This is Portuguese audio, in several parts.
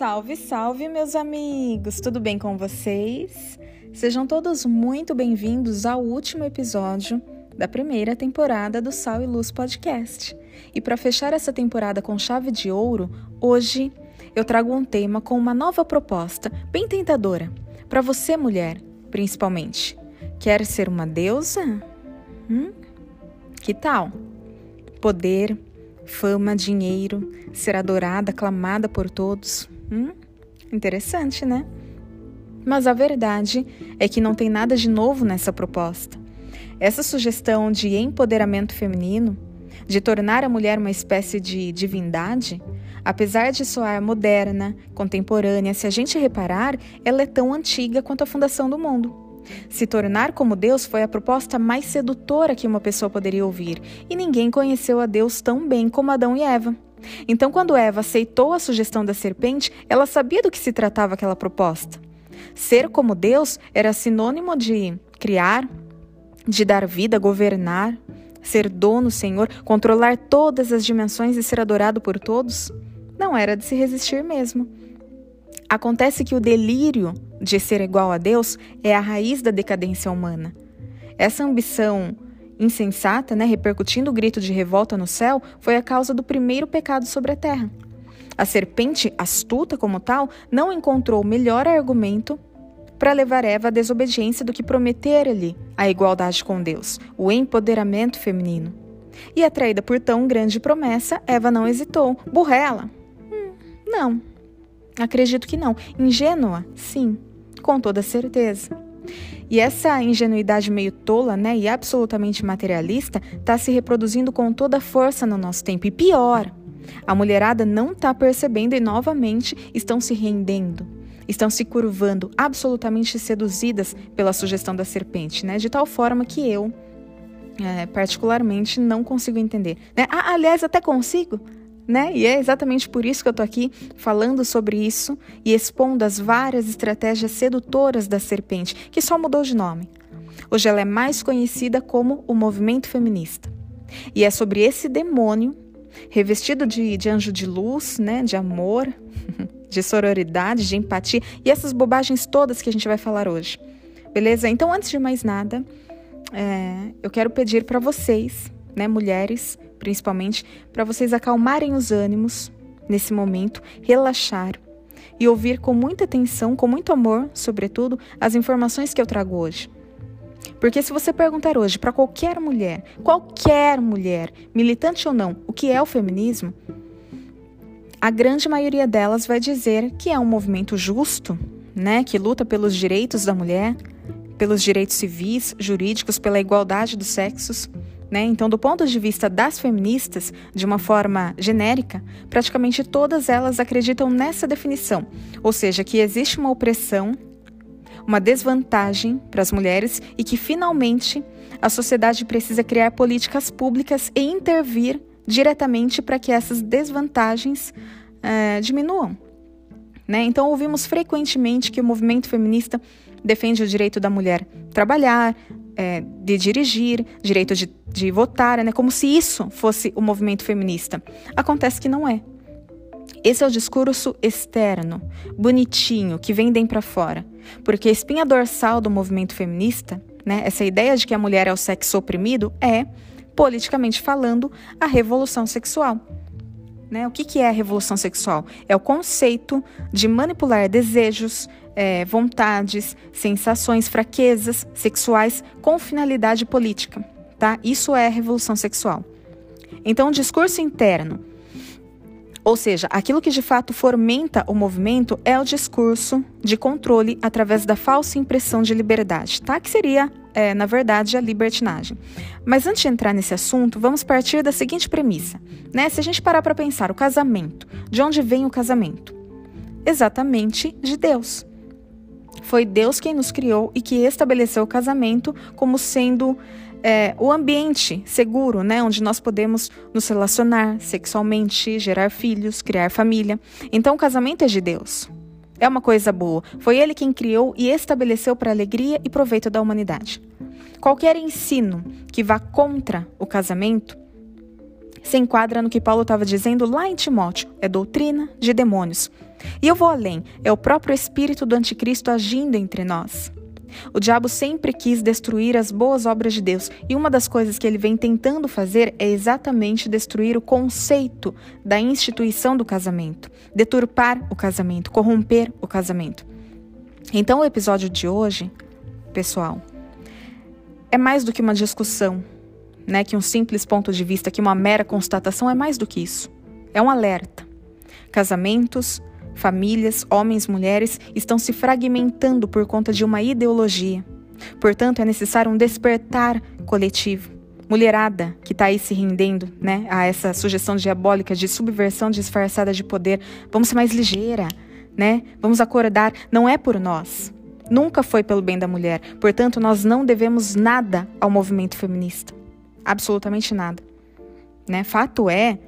Salve, salve, meus amigos! Tudo bem com vocês? Sejam todos muito bem-vindos ao último episódio da primeira temporada do Sal e Luz Podcast. E para fechar essa temporada com chave de ouro, hoje eu trago um tema com uma nova proposta, bem tentadora, para você, mulher, principalmente. Quer ser uma deusa? Hum? Que tal? Poder, fama, dinheiro, ser adorada, aclamada por todos. Hum? Interessante, né? Mas a verdade é que não tem nada de novo nessa proposta. Essa sugestão de empoderamento feminino, de tornar a mulher uma espécie de divindade, apesar de soar moderna, contemporânea, se a gente reparar, ela é tão antiga quanto a fundação do mundo. Se tornar como Deus foi a proposta mais sedutora que uma pessoa poderia ouvir, e ninguém conheceu a Deus tão bem como Adão e Eva. Então, quando Eva aceitou a sugestão da serpente, ela sabia do que se tratava aquela proposta. Ser como Deus era sinônimo de criar, de dar vida, governar, ser dono, Senhor, controlar todas as dimensões e ser adorado por todos. Não era de se resistir mesmo. Acontece que o delírio de ser igual a Deus é a raiz da decadência humana. Essa ambição insensata, né, repercutindo o grito de revolta no céu, foi a causa do primeiro pecado sobre a terra. A serpente, astuta como tal, não encontrou melhor argumento para levar Eva à desobediência do que prometer-lhe a igualdade com Deus, o empoderamento feminino. E atraída por tão grande promessa, Eva não hesitou. Burrela? Hum, não. Acredito que não. Ingênua? Sim, com toda certeza. E essa ingenuidade meio tola, né, e absolutamente materialista, está se reproduzindo com toda força no nosso tempo. E pior, a mulherada não está percebendo e novamente estão se rendendo. Estão se curvando, absolutamente seduzidas pela sugestão da serpente, né? De tal forma que eu, é, particularmente, não consigo entender. Né? Ah, aliás, até consigo, né? E é exatamente por isso que eu tô aqui falando sobre isso e expondo as várias estratégias sedutoras da serpente, que só mudou de nome. Hoje ela é mais conhecida como o movimento feminista. E é sobre esse demônio, revestido de, de anjo de luz, né? De amor, de sororidade, de empatia e essas bobagens todas que a gente vai falar hoje. Beleza? Então, antes de mais nada, é, eu quero pedir para vocês, né, mulheres, principalmente, para vocês acalmarem os ânimos nesse momento, relaxar e ouvir com muita atenção, com muito amor, sobretudo, as informações que eu trago hoje. Porque se você perguntar hoje para qualquer mulher, qualquer mulher, militante ou não, o que é o feminismo, a grande maioria delas vai dizer que é um movimento justo, né, que luta pelos direitos da mulher, pelos direitos civis, jurídicos, pela igualdade dos sexos. Né? Então, do ponto de vista das feministas, de uma forma genérica, praticamente todas elas acreditam nessa definição, ou seja, que existe uma opressão, uma desvantagem para as mulheres e que finalmente a sociedade precisa criar políticas públicas e intervir diretamente para que essas desvantagens é, diminuam. Né? Então, ouvimos frequentemente que o movimento feminista defende o direito da mulher trabalhar, é, de dirigir, direito de, de votar, né? como se isso fosse o movimento feminista. Acontece que não é. Esse é o discurso externo, bonitinho, que vendem para fora. Porque a espinha dorsal do movimento feminista, né, essa ideia de que a mulher é o sexo oprimido, é, politicamente falando, a revolução sexual. Né? O que, que é a revolução sexual? É o conceito de manipular desejos, é, vontades, sensações, fraquezas sexuais com finalidade política. Tá? Isso é revolução sexual. Então, o discurso interno, ou seja, aquilo que de fato fomenta o movimento é o discurso de controle através da falsa impressão de liberdade, tá? Que seria, é, na verdade, a libertinagem. Mas antes de entrar nesse assunto, vamos partir da seguinte premissa, né? Se a gente parar para pensar, o casamento, de onde vem o casamento? Exatamente de Deus. Foi Deus quem nos criou e que estabeleceu o casamento como sendo é, o ambiente seguro, né, onde nós podemos nos relacionar sexualmente, gerar filhos, criar família. Então, o casamento é de Deus. É uma coisa boa. Foi Ele quem criou e estabeleceu para alegria e proveito da humanidade. Qualquer ensino que vá contra o casamento se enquadra no que Paulo estava dizendo lá em Timóteo: é doutrina de demônios. E eu vou além, é o próprio espírito do anticristo agindo entre nós. O diabo sempre quis destruir as boas obras de Deus, e uma das coisas que ele vem tentando fazer é exatamente destruir o conceito da instituição do casamento, deturpar o casamento, corromper o casamento. Então, o episódio de hoje, pessoal, é mais do que uma discussão, né, que um simples ponto de vista, que uma mera constatação é mais do que isso. É um alerta. Casamentos, famílias, homens, mulheres estão se fragmentando por conta de uma ideologia. Portanto, é necessário um despertar coletivo. Mulherada que está aí se rendendo né, a essa sugestão diabólica de subversão disfarçada de poder, vamos ser mais ligeira, né? Vamos acordar, não é por nós. Nunca foi pelo bem da mulher. Portanto, nós não devemos nada ao movimento feminista. Absolutamente nada. Né? Fato é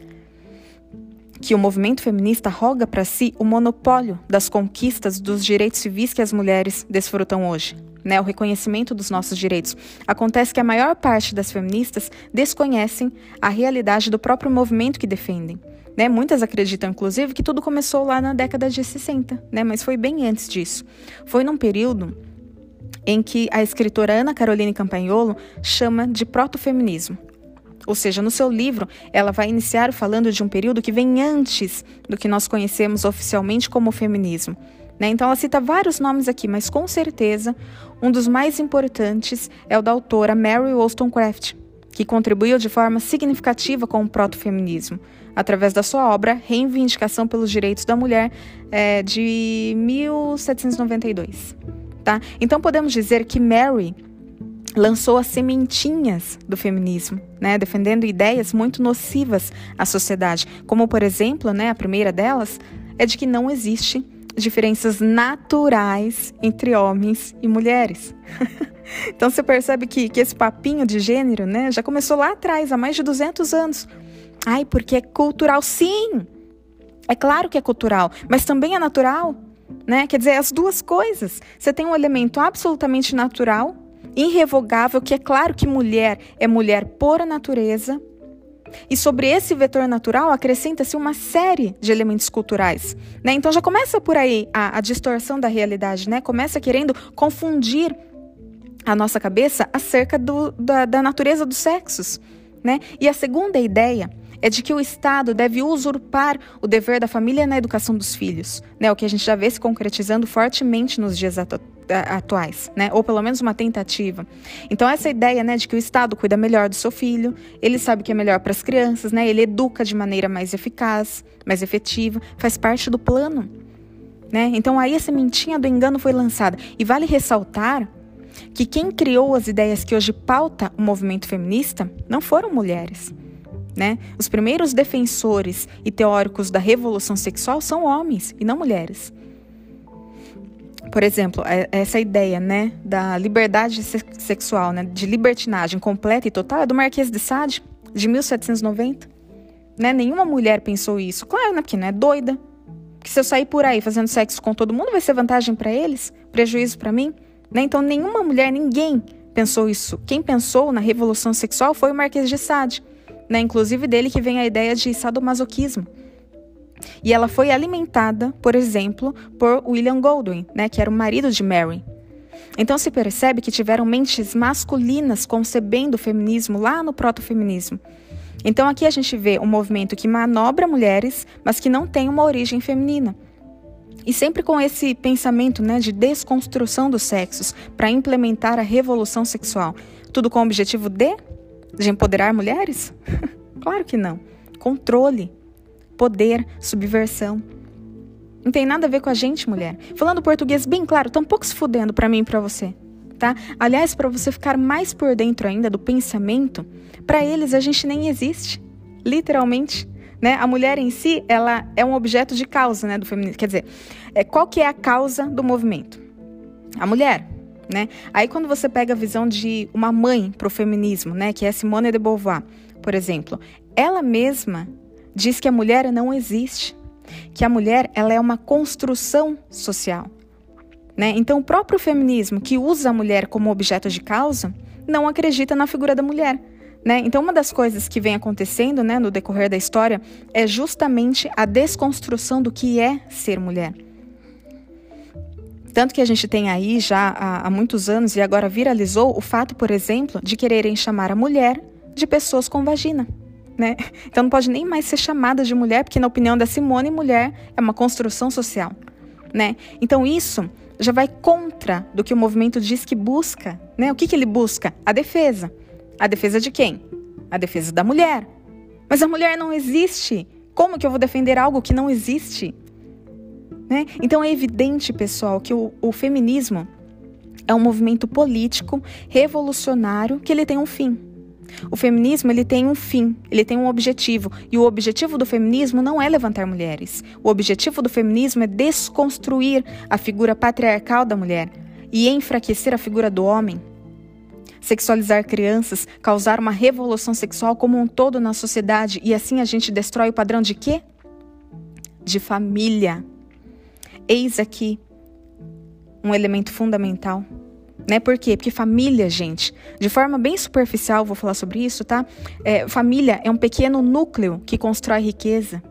que o movimento feminista roga para si o monopólio das conquistas dos direitos civis que as mulheres desfrutam hoje. Né, o reconhecimento dos nossos direitos. Acontece que a maior parte das feministas desconhecem a realidade do próprio movimento que defendem. Né? Muitas acreditam, inclusive, que tudo começou lá na década de 60, né? mas foi bem antes disso. Foi num período em que a escritora Ana Caroline Campagnolo chama de protofeminismo. Ou seja, no seu livro, ela vai iniciar falando de um período que vem antes do que nós conhecemos oficialmente como feminismo. Né? Então, ela cita vários nomes aqui, mas com certeza um dos mais importantes é o da autora Mary Wollstonecraft, que contribuiu de forma significativa com o protofeminismo, através da sua obra Reivindicação pelos Direitos da Mulher, é, de 1792. Tá? Então, podemos dizer que Mary lançou as sementinhas do feminismo, né, defendendo ideias muito nocivas à sociedade, como por exemplo, né, a primeira delas é de que não existe diferenças naturais entre homens e mulheres. então você percebe que, que esse papinho de gênero, né, já começou lá atrás, há mais de 200 anos. Ai, porque é cultural, sim. É claro que é cultural, mas também é natural, né? Quer dizer, as duas coisas. Você tem um elemento absolutamente natural irrevogável que é claro que mulher é mulher por natureza. E sobre esse vetor natural acrescenta-se uma série de elementos culturais. Né? Então já começa por aí a, a distorção da realidade, né? começa querendo confundir a nossa cabeça acerca do, da, da natureza dos sexos. Né? E a segunda ideia é de que o Estado deve usurpar o dever da família na educação dos filhos, né? O que a gente já vê se concretizando fortemente nos dias atu atuais, né? Ou pelo menos uma tentativa. Então essa ideia, né, de que o Estado cuida melhor do seu filho, ele sabe que é melhor para as crianças, né? Ele educa de maneira mais eficaz, mais efetiva, faz parte do plano, né? Então aí a sementinha do engano foi lançada e vale ressaltar que quem criou as ideias que hoje pauta o movimento feminista não foram mulheres. Né? Os primeiros defensores e teóricos da revolução sexual são homens e não mulheres. Por exemplo, é, essa ideia né, da liberdade sexual, né, de libertinagem completa e total, é do Marquês de Sade, de 1790. Né? Nenhuma mulher pensou isso. Claro, né, porque não é doida. Que se eu sair por aí fazendo sexo com todo mundo, vai ser vantagem para eles? Prejuízo para mim? Né? Então, nenhuma mulher, ninguém pensou isso. Quem pensou na revolução sexual foi o Marquês de Sade né? Inclusive dele que vem a ideia de sadomasoquismo. E ela foi alimentada, por exemplo, por William Goldwyn, né, que era o marido de Mary. Então se percebe que tiveram mentes masculinas concebendo o feminismo lá no proto-feminismo. Então aqui a gente vê um movimento que manobra mulheres, mas que não tem uma origem feminina. E sempre com esse pensamento né, de desconstrução dos sexos para implementar a revolução sexual. Tudo com o objetivo de de empoderar mulheres? claro que não. Controle, poder, subversão. Não tem nada a ver com a gente, mulher. Falando português bem claro, um pouco se fudendo para mim e para você, tá? Aliás, para você ficar mais por dentro ainda do pensamento, para eles a gente nem existe, literalmente. Né? A mulher em si, ela é um objeto de causa, né, do feminismo. Quer dizer, é, qual que é a causa do movimento? A mulher né? Aí quando você pega a visão de uma mãe para o feminismo, né, que é Simone de Beauvoir, por exemplo, ela mesma diz que a mulher não existe, que a mulher ela é uma construção social. Né? Então, o próprio feminismo, que usa a mulher como objeto de causa, não acredita na figura da mulher. Né? Então, uma das coisas que vem acontecendo né, no decorrer da história é justamente a desconstrução do que é ser mulher. Tanto que a gente tem aí já há, há muitos anos e agora viralizou o fato, por exemplo, de quererem chamar a mulher de pessoas com vagina. Né? Então não pode nem mais ser chamada de mulher, porque na opinião da Simone, mulher é uma construção social. Né? Então isso já vai contra do que o movimento diz que busca. Né? O que, que ele busca? A defesa. A defesa de quem? A defesa da mulher. Mas a mulher não existe. Como que eu vou defender algo que não existe? Né? Então é evidente, pessoal, que o, o feminismo é um movimento político revolucionário que ele tem um fim. O feminismo ele tem um fim, ele tem um objetivo, e o objetivo do feminismo não é levantar mulheres. O objetivo do feminismo é desconstruir a figura patriarcal da mulher e enfraquecer a figura do homem. Sexualizar crianças, causar uma revolução sexual como um todo na sociedade e assim a gente destrói o padrão de quê? De família. Eis aqui um elemento fundamental. Né? Por quê? Porque família, gente, de forma bem superficial, vou falar sobre isso, tá? É, família é um pequeno núcleo que constrói riqueza.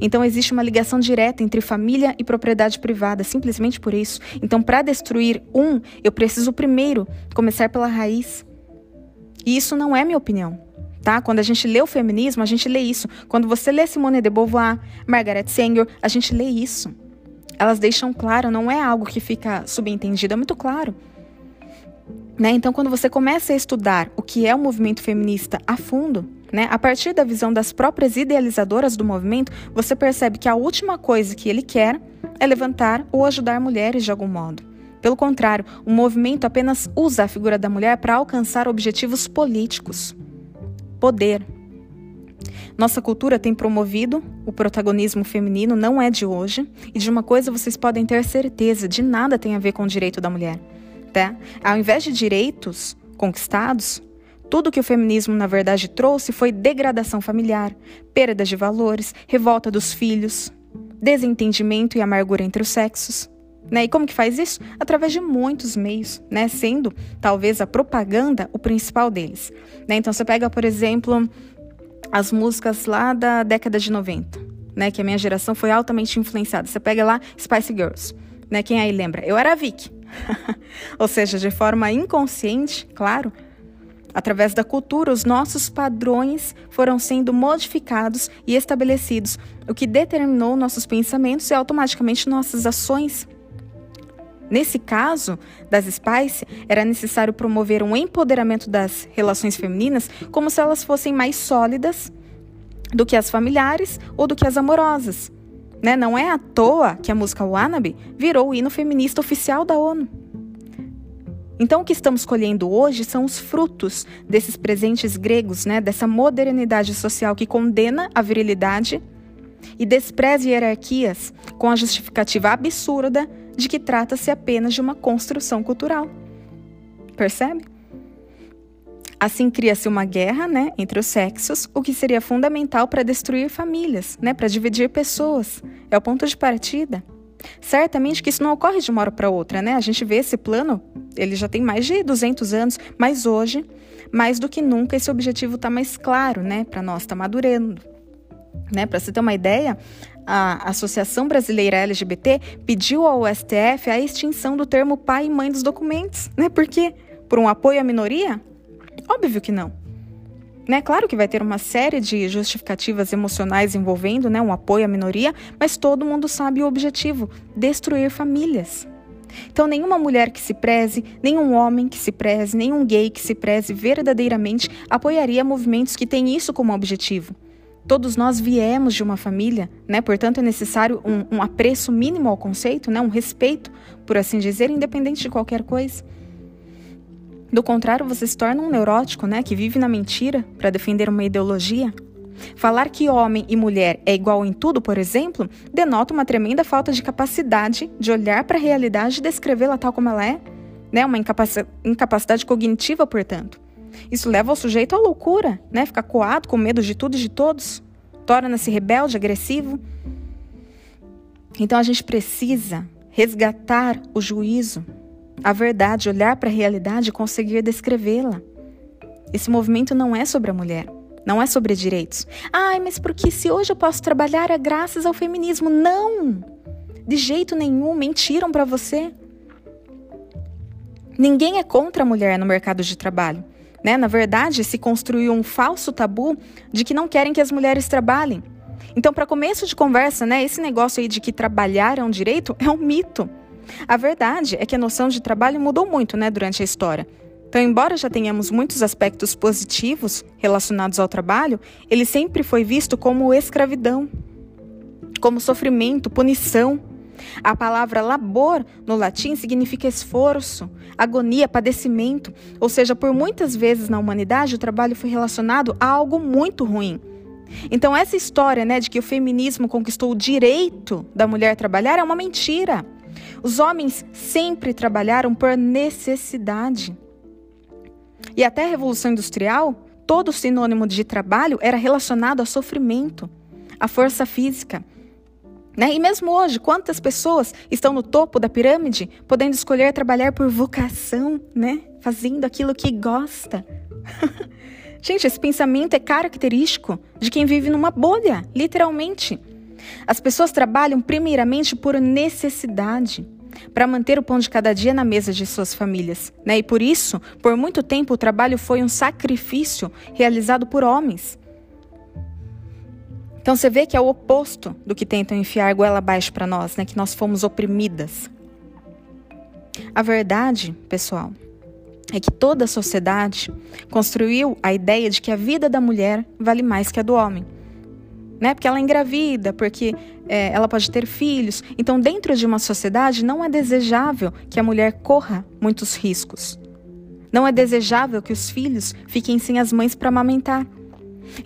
Então existe uma ligação direta entre família e propriedade privada, simplesmente por isso. Então, para destruir um, eu preciso primeiro começar pela raiz. E isso não é minha opinião. Tá? Quando a gente lê o feminismo, a gente lê isso. Quando você lê Simone de Beauvoir, Margaret Sanger, a gente lê isso elas deixam claro, não é algo que fica subentendido, é muito claro. Né? Então, quando você começa a estudar o que é o movimento feminista a fundo, né, a partir da visão das próprias idealizadoras do movimento, você percebe que a última coisa que ele quer é levantar ou ajudar mulheres de algum modo. Pelo contrário, o movimento apenas usa a figura da mulher para alcançar objetivos políticos. Poder, nossa cultura tem promovido o protagonismo feminino, não é de hoje, e de uma coisa vocês podem ter certeza: de nada tem a ver com o direito da mulher. Tá? Ao invés de direitos conquistados, tudo que o feminismo na verdade trouxe foi degradação familiar, perda de valores, revolta dos filhos, desentendimento e amargura entre os sexos. Né? E como que faz isso? Através de muitos meios, né? sendo talvez a propaganda o principal deles. Né? Então você pega, por exemplo, as músicas lá da década de 90, né? Que a minha geração foi altamente influenciada. Você pega lá Spice Girls, né? Quem aí lembra? Eu era a Vicky. Ou seja, de forma inconsciente, claro, através da cultura, os nossos padrões foram sendo modificados e estabelecidos, o que determinou nossos pensamentos e automaticamente nossas ações. Nesse caso das Spice, era necessário promover um empoderamento das relações femininas como se elas fossem mais sólidas do que as familiares ou do que as amorosas. Né? Não é à toa que a música Wannabe virou o hino feminista oficial da ONU. Então, o que estamos colhendo hoje são os frutos desses presentes gregos, né? dessa modernidade social que condena a virilidade e despreza hierarquias com a justificativa absurda de que trata-se apenas de uma construção cultural. Percebe? Assim cria-se uma guerra, né, entre os sexos, o que seria fundamental para destruir famílias, né, para dividir pessoas. É o ponto de partida. Certamente que isso não ocorre de uma hora para outra, né? A gente vê esse plano, ele já tem mais de 200 anos, mas hoje, mais do que nunca, esse objetivo está mais claro, né, para nós, está madurando. Né? Para você ter uma ideia, a Associação Brasileira LGBT pediu ao STF a extinção do termo pai e mãe dos documentos. Né? Por quê? Por um apoio à minoria? Óbvio que não. Né? Claro que vai ter uma série de justificativas emocionais envolvendo né, um apoio à minoria, mas todo mundo sabe o objetivo: destruir famílias. Então, nenhuma mulher que se preze, nenhum homem que se preze, nenhum gay que se preze verdadeiramente apoiaria movimentos que têm isso como objetivo. Todos nós viemos de uma família, né? Portanto, é necessário um, um apreço mínimo ao conceito, né? Um respeito, por assim dizer, independente de qualquer coisa. Do contrário, você se torna um neurótico, né? Que vive na mentira para defender uma ideologia. Falar que homem e mulher é igual em tudo, por exemplo, denota uma tremenda falta de capacidade de olhar para a realidade e descrevê-la tal como ela é, né? Uma incapacidade cognitiva, portanto. Isso leva o sujeito à loucura, né? Ficar coado, com medo de tudo e de todos. Torna-se rebelde, agressivo. Então a gente precisa resgatar o juízo, a verdade, olhar para a realidade e conseguir descrevê-la. esse movimento não é sobre a mulher. Não é sobre direitos. Ai, mas porque se hoje eu posso trabalhar é graças ao feminismo. Não! De jeito nenhum, mentiram para você. Ninguém é contra a mulher no mercado de trabalho. Né? Na verdade, se construiu um falso tabu de que não querem que as mulheres trabalhem. Então, para começo de conversa, né, esse negócio aí de que trabalhar é um direito é um mito. A verdade é que a noção de trabalho mudou muito né, durante a história. Então, embora já tenhamos muitos aspectos positivos relacionados ao trabalho, ele sempre foi visto como escravidão, como sofrimento, punição. A palavra labor no latim significa esforço, agonia, padecimento, ou seja, por muitas vezes na humanidade o trabalho foi relacionado a algo muito ruim. Então essa história, né, de que o feminismo conquistou o direito da mulher trabalhar é uma mentira. Os homens sempre trabalharam por necessidade. E até a Revolução Industrial, todo sinônimo de trabalho era relacionado a sofrimento, a força física. Né? E mesmo hoje, quantas pessoas estão no topo da pirâmide, podendo escolher trabalhar por vocação, né? fazendo aquilo que gosta? Gente, esse pensamento é característico de quem vive numa bolha, literalmente. As pessoas trabalham primeiramente por necessidade para manter o pão de cada dia na mesa de suas famílias. Né? E por isso, por muito tempo, o trabalho foi um sacrifício realizado por homens. Então você vê que é o oposto do que tentam enfiar goela abaixo para nós, né? que nós fomos oprimidas. A verdade, pessoal, é que toda a sociedade construiu a ideia de que a vida da mulher vale mais que a do homem né? Porque ela é engravida, porque é, ela pode ter filhos. Então, dentro de uma sociedade, não é desejável que a mulher corra muitos riscos. Não é desejável que os filhos fiquem sem as mães para amamentar.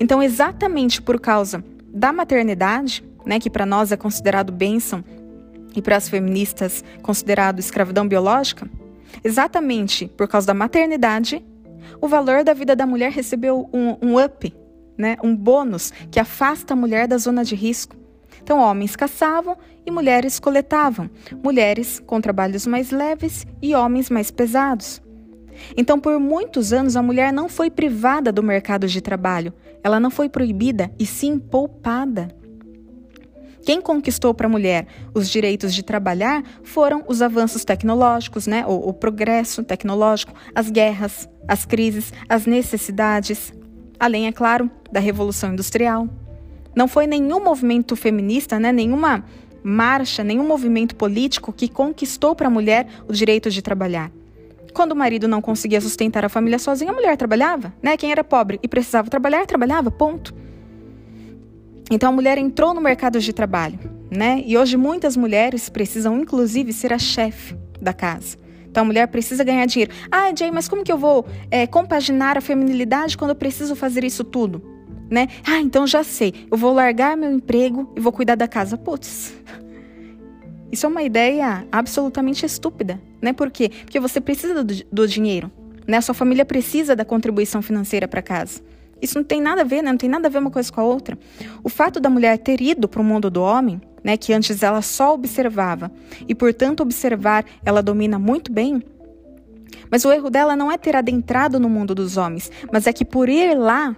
Então, exatamente por causa da maternidade, né, que para nós é considerado bênção e para as feministas considerado escravidão biológica, exatamente por causa da maternidade, o valor da vida da mulher recebeu um, um up né, um bônus que afasta a mulher da zona de risco. Então, homens caçavam e mulheres coletavam, mulheres com trabalhos mais leves e homens mais pesados. Então, por muitos anos, a mulher não foi privada do mercado de trabalho, ela não foi proibida e sim poupada. Quem conquistou para a mulher os direitos de trabalhar foram os avanços tecnológicos, né? o, o progresso tecnológico, as guerras, as crises, as necessidades, além, é claro, da Revolução Industrial. Não foi nenhum movimento feminista, né, nenhuma marcha, nenhum movimento político que conquistou para a mulher o direito de trabalhar. Quando o marido não conseguia sustentar a família sozinho, a mulher trabalhava, né? Quem era pobre e precisava trabalhar, trabalhava, ponto. Então a mulher entrou no mercado de trabalho, né? E hoje muitas mulheres precisam inclusive ser a chefe da casa. Então a mulher precisa ganhar dinheiro. Ah, Jay, mas como que eu vou é, compaginar a feminilidade quando eu preciso fazer isso tudo? Né? Ah, então já sei. Eu vou largar meu emprego e vou cuidar da casa. Putz. Isso é uma ideia absolutamente estúpida, né? Por quê? Porque você precisa do, do dinheiro, né? Sua família precisa da contribuição financeira para casa. Isso não tem nada a ver, né? Não tem nada a ver uma coisa com a outra. O fato da mulher ter ido para o mundo do homem né, que antes ela só observava, e por tanto observar ela domina muito bem. Mas o erro dela não é ter adentrado no mundo dos homens, mas é que por ir lá,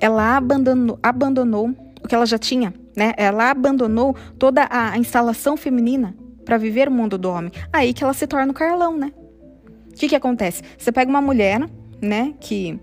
ela abandonou, abandonou o que ela já tinha, né? Ela abandonou toda a, instalação feminina para viver o mundo do homem. Aí que ela se torna o Carlão, né? O que que acontece? Você pega uma mulher, né, que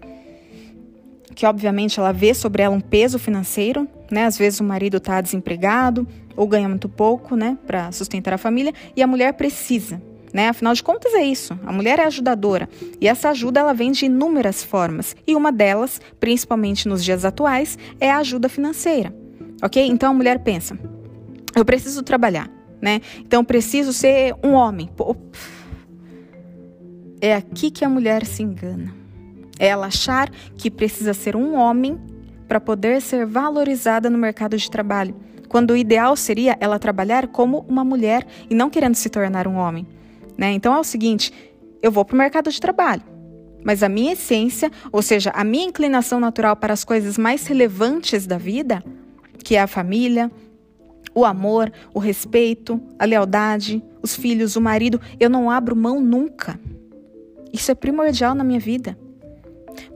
que obviamente ela vê sobre ela um peso financeiro, né? Às vezes o marido está desempregado ou ganha muito pouco, né, para sustentar a família, e a mulher precisa, né? Afinal de contas é isso. A mulher é ajudadora e essa ajuda ela vem de inúmeras formas e uma delas, principalmente nos dias atuais, é a ajuda financeira. Ok? Então a mulher pensa: eu preciso trabalhar, né? Então preciso ser um homem. Pô, é aqui que a mulher se engana. É ela achar que precisa ser um homem para poder ser valorizada no mercado de trabalho, quando o ideal seria ela trabalhar como uma mulher e não querendo se tornar um homem. Né? Então é o seguinte: eu vou para o mercado de trabalho, mas a minha essência, ou seja, a minha inclinação natural para as coisas mais relevantes da vida, que é a família, o amor, o respeito, a lealdade, os filhos, o marido, eu não abro mão nunca. Isso é primordial na minha vida.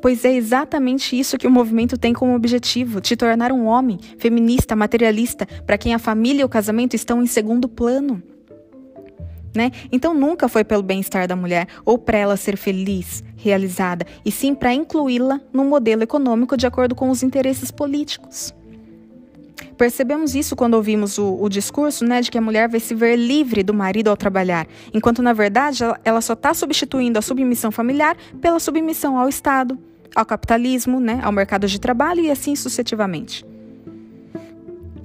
Pois é exatamente isso que o movimento tem como objetivo: te tornar um homem feminista, materialista, para quem a família e o casamento estão em segundo plano. Né? Então nunca foi pelo bem-estar da mulher ou para ela ser feliz, realizada, e sim para incluí-la no modelo econômico de acordo com os interesses políticos. Percebemos isso quando ouvimos o, o, discurso né, de que a mulher vai se ver livre do marido ao trabalhar, enquanto na verdade ela, ela só está substituindo a submissão familiar pela submissão ao Estado, ao capitalismo, né, ao mercado de trabalho e assim sucessivamente.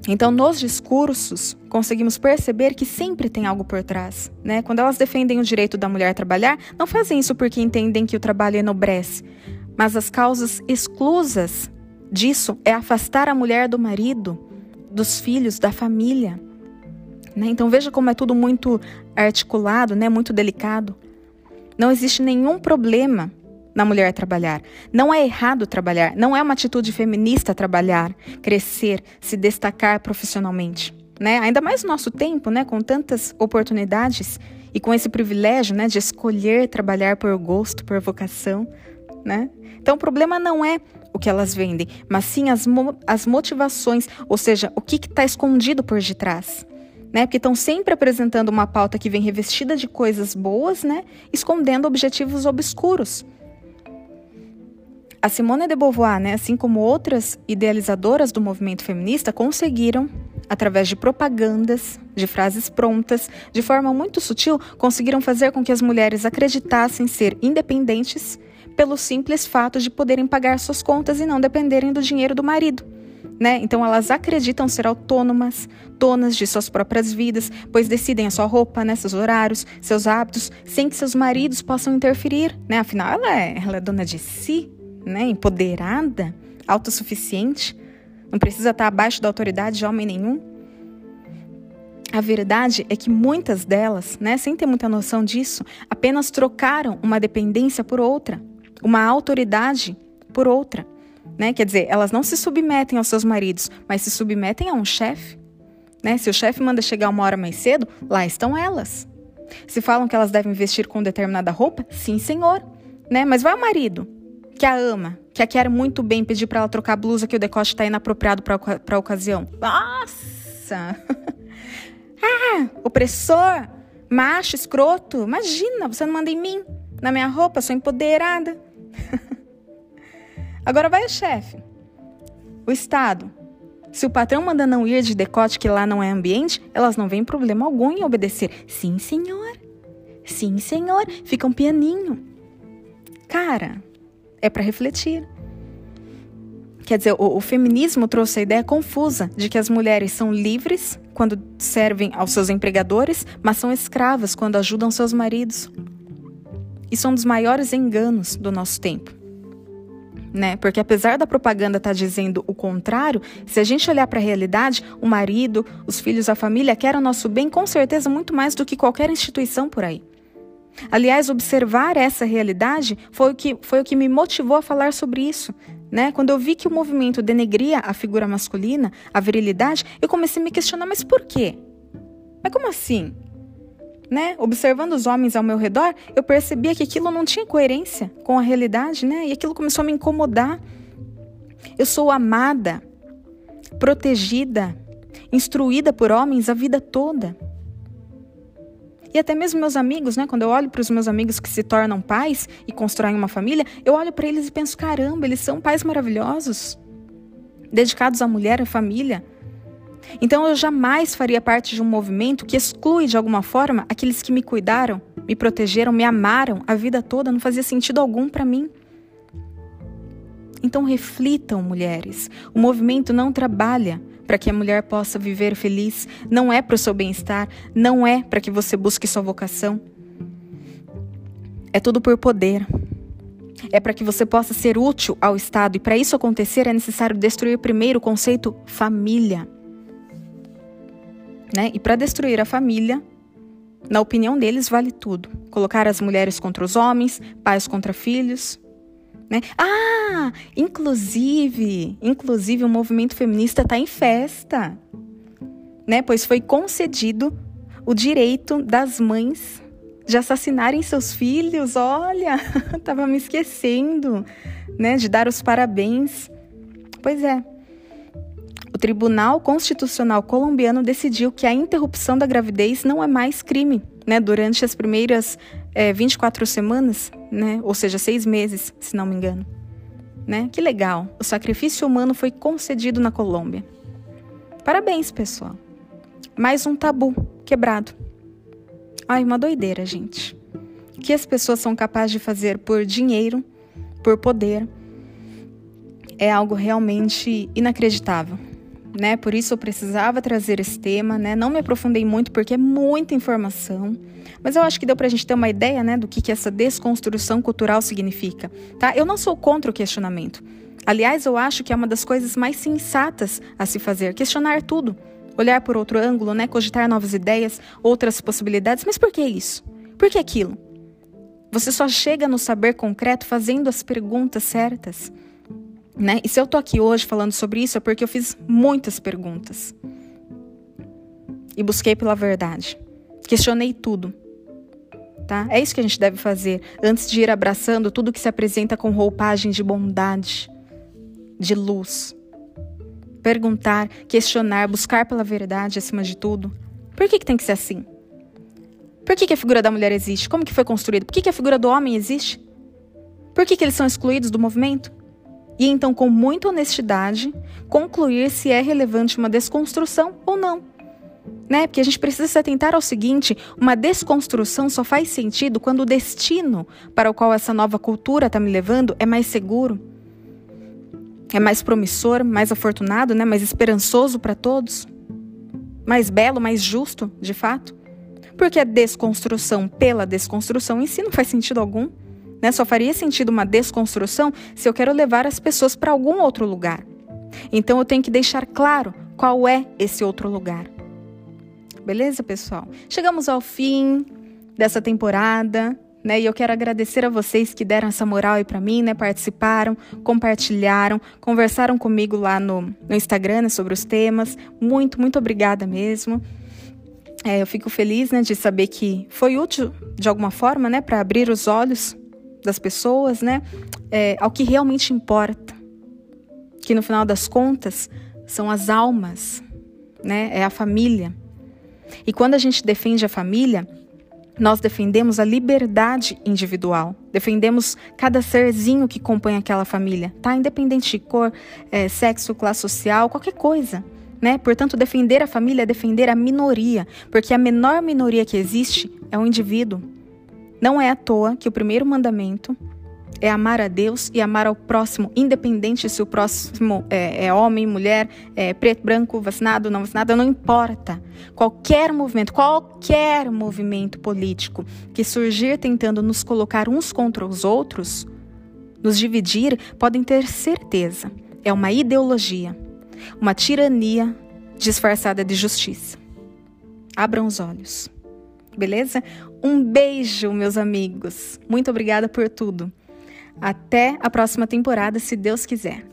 Então, nos discursos, conseguimos perceber que sempre tem algo por trás. Né? Quando elas defendem o direito da mulher a trabalhar, não fazem isso porque entendem que o trabalho enobrece, mas as causas exclusas disso é afastar a mulher do marido, dos filhos, da família. Né? Então, veja como é tudo muito articulado, né? muito delicado. Não existe nenhum problema na mulher trabalhar. Não é errado trabalhar, não é uma atitude feminista trabalhar, crescer, se destacar profissionalmente. Né? Ainda mais no nosso tempo, né? com tantas oportunidades e com esse privilégio né? de escolher trabalhar por gosto, por vocação. Né? Então, o problema não é o que elas vendem, mas sim as, mo as motivações, ou seja, o que está escondido por detrás. Né? Porque estão sempre apresentando uma pauta que vem revestida de coisas boas, né? escondendo objetivos obscuros. A Simone de Beauvoir, né, assim como outras idealizadoras do movimento feminista, conseguiram, através de propagandas, de frases prontas, de forma muito sutil, conseguiram fazer com que as mulheres acreditassem ser independentes pelo simples fato de poderem pagar suas contas e não dependerem do dinheiro do marido. Né? Então elas acreditam ser autônomas, donas de suas próprias vidas, pois decidem a sua roupa, né, seus horários, seus hábitos, sem que seus maridos possam interferir. Né? Afinal, ela é, ela é dona de si, né, empoderada, autossuficiente, não precisa estar abaixo da autoridade de homem nenhum. A verdade é que muitas delas, né, sem ter muita noção disso, apenas trocaram uma dependência por outra, uma autoridade por outra. Né? Quer dizer, elas não se submetem aos seus maridos, mas se submetem a um chefe. Né? Se o chefe manda chegar uma hora mais cedo, lá estão elas. Se falam que elas devem vestir com determinada roupa, sim, senhor. Né? Mas vai o marido que a ama, que a quer muito bem, pedir para ela trocar a blusa que o decote está inapropriado para a ocasião. Nossa! ah, opressor, macho, escroto. Imagina, você não manda em mim, na minha roupa, sou empoderada. Agora vai o chefe, o Estado. Se o patrão manda não ir de decote que lá não é ambiente, elas não veem problema algum em obedecer. Sim, senhor. Sim, senhor. Fica um pianinho. Cara, é para refletir. Quer dizer, o, o, feminismo trouxe a ideia confusa de que as mulheres são livres quando servem aos seus empregadores, mas são escravas quando ajudam seus maridos. Isso é um dos maiores enganos do nosso tempo. Né? Porque apesar da propaganda estar tá dizendo o contrário, se a gente olhar para a realidade, o marido, os filhos, a família querem o nosso bem com certeza muito mais do que qualquer instituição por aí. Aliás, observar essa realidade foi o que, foi o que me motivou a falar sobre isso. Né? Quando eu vi que o movimento denegria a figura masculina, a virilidade, eu comecei a me questionar, mas por quê? Mas como assim? Né? Observando os homens ao meu redor, eu percebia que aquilo não tinha coerência com a realidade, né? E aquilo começou a me incomodar. Eu sou amada, protegida, instruída por homens a vida toda. E até mesmo meus amigos, né? Quando eu olho para os meus amigos que se tornam pais e constroem uma família, eu olho para eles e penso: caramba, eles são pais maravilhosos, dedicados à mulher, à família. Então eu jamais faria parte de um movimento que exclui de alguma forma aqueles que me cuidaram, me protegeram, me amaram a vida toda, não fazia sentido algum para mim. Então reflitam, mulheres. O movimento não trabalha para que a mulher possa viver feliz, não é para o seu bem-estar, não é para que você busque sua vocação. É tudo por poder. É para que você possa ser útil ao Estado e para isso acontecer é necessário destruir primeiro o conceito família. Né? E para destruir a família, na opinião deles, vale tudo. Colocar as mulheres contra os homens, pais contra filhos, né? Ah, inclusive, inclusive o movimento feminista está em festa, né? Pois foi concedido o direito das mães de assassinarem seus filhos. Olha, tava me esquecendo, né, de dar os parabéns. Pois é. Tribunal Constitucional colombiano decidiu que a interrupção da gravidez não é mais crime, né, durante as primeiras é, 24 semanas, né, ou seja, seis meses, se não me engano. Né? Que legal! O sacrifício humano foi concedido na Colômbia. Parabéns, pessoal. Mais um tabu quebrado. Ai, uma doideira, gente. O que as pessoas são capazes de fazer por dinheiro, por poder, é algo realmente inacreditável. Né? Por isso eu precisava trazer esse tema, né? Não me aprofundei muito porque é muita informação, mas eu acho que deu para a gente ter uma ideia, né, do que, que essa desconstrução cultural significa, tá? Eu não sou contra o questionamento. Aliás, eu acho que é uma das coisas mais sensatas a se fazer, questionar tudo, olhar por outro ângulo, né, cogitar novas ideias, outras possibilidades. Mas por que isso? Por que aquilo? Você só chega no saber concreto fazendo as perguntas certas. Né? E se eu tô aqui hoje falando sobre isso é porque eu fiz muitas perguntas. E busquei pela verdade. Questionei tudo. Tá? É isso que a gente deve fazer antes de ir abraçando tudo que se apresenta com roupagem de bondade, de luz. Perguntar, questionar, buscar pela verdade acima de tudo. Por que, que tem que ser assim? Por que, que a figura da mulher existe? Como que foi construída? Por que, que a figura do homem existe? Por que, que eles são excluídos do movimento? E então, com muita honestidade, concluir se é relevante uma desconstrução ou não. Né? Porque a gente precisa se atentar ao seguinte: uma desconstrução só faz sentido quando o destino para o qual essa nova cultura está me levando é mais seguro, é mais promissor, mais afortunado, né? mais esperançoso para todos, mais belo, mais justo, de fato. Porque a desconstrução pela desconstrução em si não faz sentido algum. Né? Só faria sentido uma desconstrução se eu quero levar as pessoas para algum outro lugar. Então eu tenho que deixar claro qual é esse outro lugar. Beleza, pessoal? Chegamos ao fim dessa temporada. Né? E eu quero agradecer a vocês que deram essa moral aí para mim, né? Participaram, compartilharam, conversaram comigo lá no, no Instagram né, sobre os temas. Muito, muito obrigada mesmo. É, eu fico feliz, né, de saber que foi útil de alguma forma, né, para abrir os olhos das pessoas, né, é, ao que realmente importa, que no final das contas são as almas, né, é a família. E quando a gente defende a família, nós defendemos a liberdade individual, defendemos cada serzinho que compõe aquela família, tá? Independente de cor, é, sexo, classe social, qualquer coisa. Né? Portanto, defender a família é defender a minoria, porque a menor minoria que existe é o indivíduo. Não é à toa que o primeiro mandamento é amar a Deus e amar ao próximo, independente se o próximo é, é homem, mulher, é preto, branco, vacinado, não vacinado, não importa. Qualquer movimento, qualquer movimento político que surgir tentando nos colocar uns contra os outros, nos dividir, podem ter certeza, é uma ideologia, uma tirania disfarçada de justiça. Abram os olhos. Beleza? Um beijo, meus amigos. Muito obrigada por tudo. Até a próxima temporada, se Deus quiser.